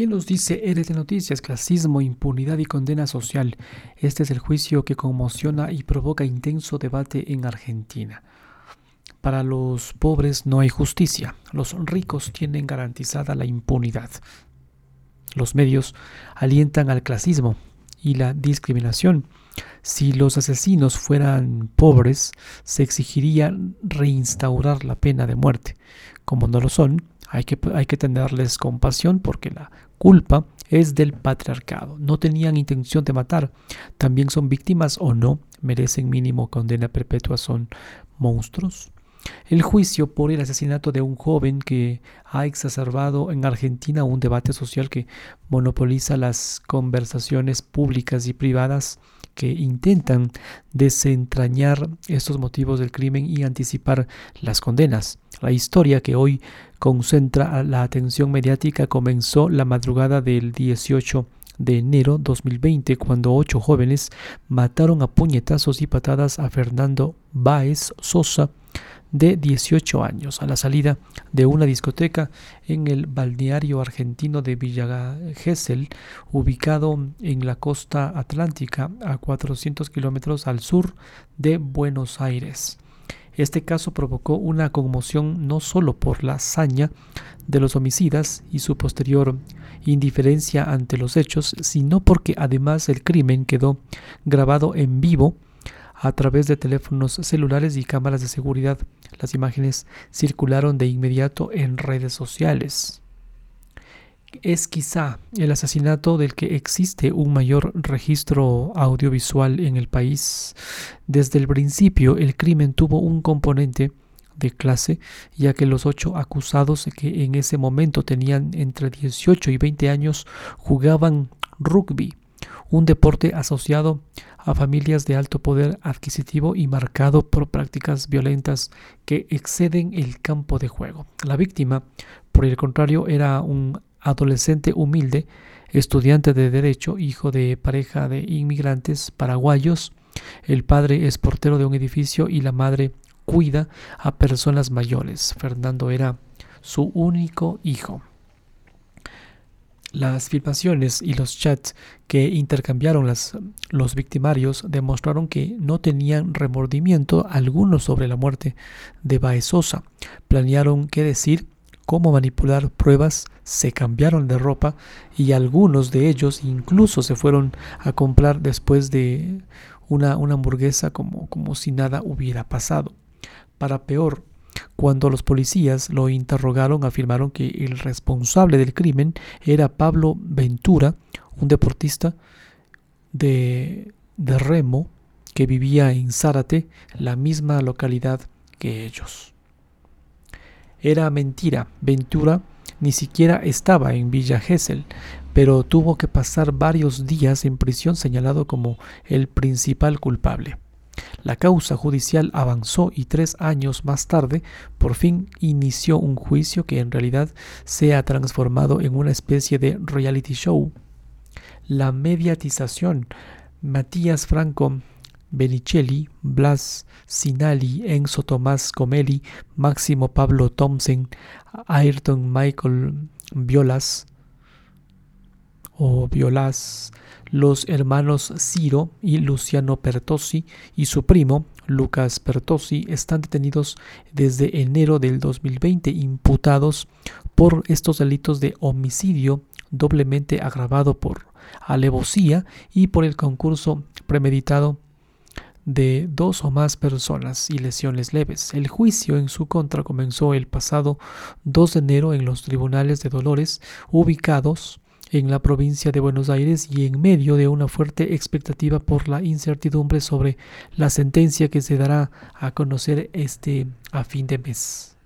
¿Qué nos dice RT Noticias? Clasismo, impunidad y condena social. Este es el juicio que conmociona y provoca intenso debate en Argentina. Para los pobres no hay justicia. Los ricos tienen garantizada la impunidad. Los medios alientan al clasismo y la discriminación. Si los asesinos fueran pobres, se exigiría reinstaurar la pena de muerte. Como no lo son, hay que, que tenerles compasión porque la culpa es del patriarcado. No tenían intención de matar. También son víctimas o no. Merecen mínimo condena perpetua. Son monstruos. El juicio por el asesinato de un joven que ha exacerbado en Argentina un debate social que monopoliza las conversaciones públicas y privadas que intentan desentrañar estos motivos del crimen y anticipar las condenas. La historia que hoy concentra la atención mediática comenzó la madrugada del 18 de enero 2020 cuando ocho jóvenes mataron a puñetazos y patadas a Fernando Báez Sosa de 18 años a la salida de una discoteca en el balneario argentino de Villa Gesell, ubicado en la costa atlántica a 400 kilómetros al sur de Buenos Aires. Este caso provocó una conmoción no solo por la hazaña de los homicidas y su posterior indiferencia ante los hechos, sino porque además el crimen quedó grabado en vivo a través de teléfonos celulares y cámaras de seguridad. Las imágenes circularon de inmediato en redes sociales. Es quizá el asesinato del que existe un mayor registro audiovisual en el país. Desde el principio el crimen tuvo un componente de clase, ya que los ocho acusados que en ese momento tenían entre 18 y 20 años jugaban rugby un deporte asociado a familias de alto poder adquisitivo y marcado por prácticas violentas que exceden el campo de juego. La víctima, por el contrario, era un adolescente humilde, estudiante de derecho, hijo de pareja de inmigrantes paraguayos. El padre es portero de un edificio y la madre cuida a personas mayores. Fernando era su único hijo. Las filmaciones y los chats que intercambiaron los victimarios demostraron que no tenían remordimiento alguno sobre la muerte de Baezosa. Planearon qué decir, cómo manipular pruebas, se cambiaron de ropa y algunos de ellos incluso se fueron a comprar después de una, una hamburguesa como, como si nada hubiera pasado. Para peor, cuando los policías lo interrogaron, afirmaron que el responsable del crimen era Pablo Ventura, un deportista de, de remo que vivía en Zárate, la misma localidad que ellos. Era mentira, Ventura ni siquiera estaba en Villa Gesell, pero tuvo que pasar varios días en prisión señalado como el principal culpable. La causa judicial avanzó y tres años más tarde por fin inició un juicio que en realidad se ha transformado en una especie de reality show. La mediatización. Matías Franco Benicelli, Blas Sinali, Enzo Tomás Comelli, Máximo Pablo Thompson, Ayrton Michael Violas o Violas, los hermanos Ciro y Luciano Pertossi y su primo Lucas Pertossi están detenidos desde enero del 2020 imputados por estos delitos de homicidio doblemente agravado por alevosía y por el concurso premeditado de dos o más personas y lesiones leves. El juicio en su contra comenzó el pasado 2 de enero en los tribunales de Dolores ubicados en la provincia de Buenos Aires y en medio de una fuerte expectativa por la incertidumbre sobre la sentencia que se dará a conocer este a fin de mes.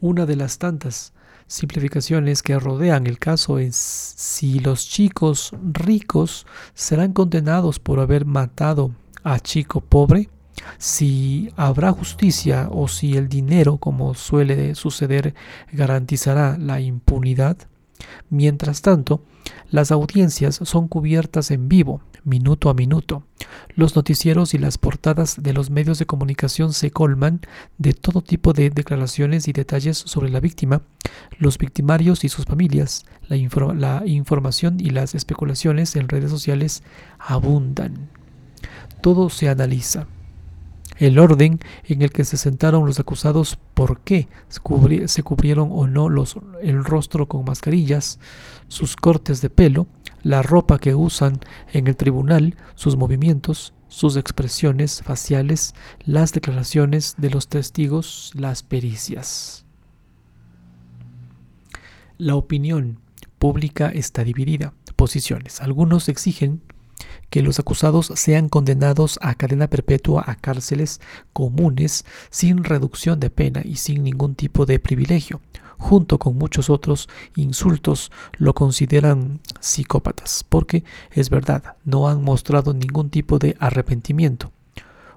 Una de las tantas simplificaciones que rodean el caso es si los chicos ricos serán condenados por haber matado a chico pobre, si habrá justicia o si el dinero, como suele suceder, garantizará la impunidad. Mientras tanto, las audiencias son cubiertas en vivo, minuto a minuto. Los noticieros y las portadas de los medios de comunicación se colman de todo tipo de declaraciones y detalles sobre la víctima, los victimarios y sus familias. La, información y las especulaciones en redes sociales abundan. Todo se analiza el orden en el que se sentaron los acusados, por qué se cubrieron o no los, el rostro con mascarillas, sus cortes de pelo, la ropa que usan en el tribunal, sus movimientos, sus expresiones faciales, las declaraciones de los testigos, las pericias. La opinión pública está dividida. Posiciones. Algunos exigen que los acusados sean condenados a cadena perpetua a cárceles comunes sin reducción de pena y sin ningún tipo de privilegio. Junto con muchos otros insultos lo consideran psicópatas, porque es verdad, no han mostrado ningún tipo de arrepentimiento.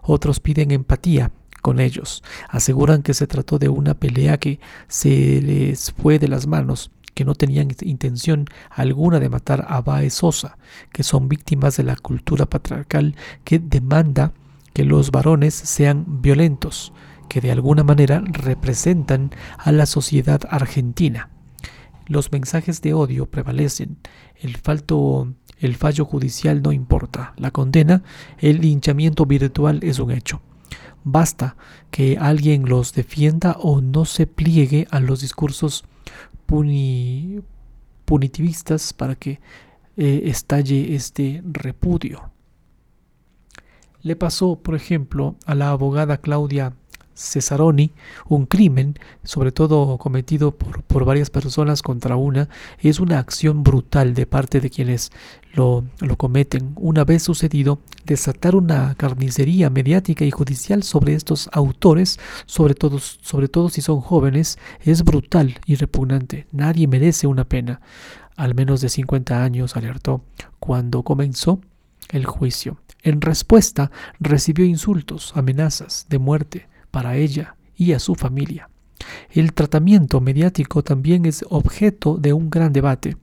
Otros piden empatía con ellos, aseguran que se trató de una pelea que se les fue de las manos que no tenían intención alguna de matar a Bae Sosa, que son víctimas de la cultura patriarcal que demanda que los varones sean violentos, que de alguna manera representan a la sociedad argentina. Los mensajes de odio prevalecen, el, falto, el fallo judicial no importa, la condena, el linchamiento virtual es un hecho. Basta que alguien los defienda o no se pliegue a los discursos punitivistas para que eh, estalle este repudio. Le pasó, por ejemplo, a la abogada Claudia Cesaroni un crimen, sobre todo cometido por, por, varias personas contra una, es una acción brutal de parte de quienes lo, lo, cometen. Una vez sucedido, desatar una carnicería mediática y judicial sobre estos autores, sobre todo, sobre todo si son jóvenes, es brutal y repugnante. Nadie merece una pena. Al menos de 50 años, alertó, cuando comenzó el juicio. En respuesta, recibió insultos, amenazas de muerte para ella y a su familia. El tratamiento mediático también es objeto de un gran debate.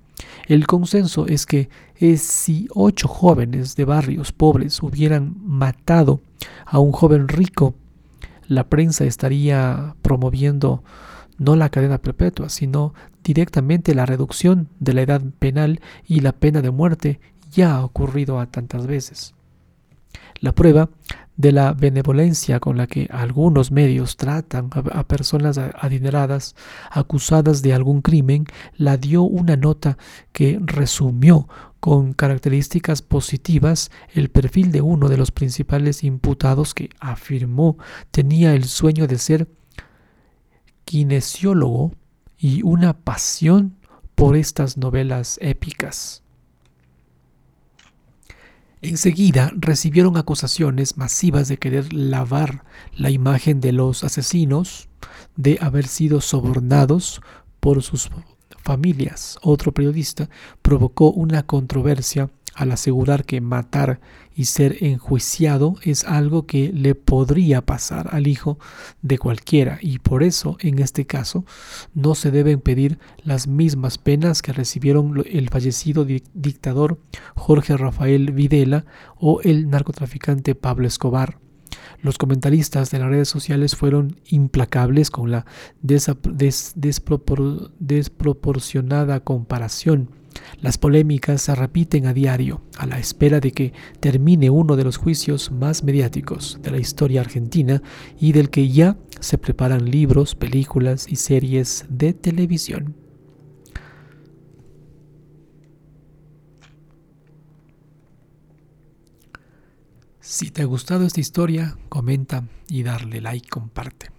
El consenso es que si ocho jóvenes de barrios pobres hubieran matado a un joven rico, la prensa estaría promoviendo no la cadena perpetua, sino directamente la reducción de la edad penal y la pena de muerte ya ha ocurrido a tantas veces. La prueba de la benevolencia con la que algunos medios tratan a, personas adineradas acusadas de algún crimen la dio una nota que resumió con características positivas el perfil de uno de los principales imputados que afirmó tenía el sueño de ser kinesiólogo y una pasión por estas novelas épicas. Enseguida recibieron acusaciones masivas de querer lavar la imagen de los asesinos, de haber sido sobornados por sus familias. Otro periodista provocó una controversia al asegurar que matar y ser enjuiciado es algo que le podría pasar al hijo de cualquiera y por eso en este caso no se deben pedir las mismas penas que recibieron el fallecido dictador Jorge Rafael Videla o el narcotraficante Pablo Escobar. Los comentaristas de las redes sociales fueron implacables con la desproporcionada comparación las polémicas se repiten a diario, a la espera de que termine uno de los juicios más mediáticos de la historia argentina y del que ya se preparan libros, películas y series de televisión. Si te ha gustado esta historia, comenta y darle like, comparte.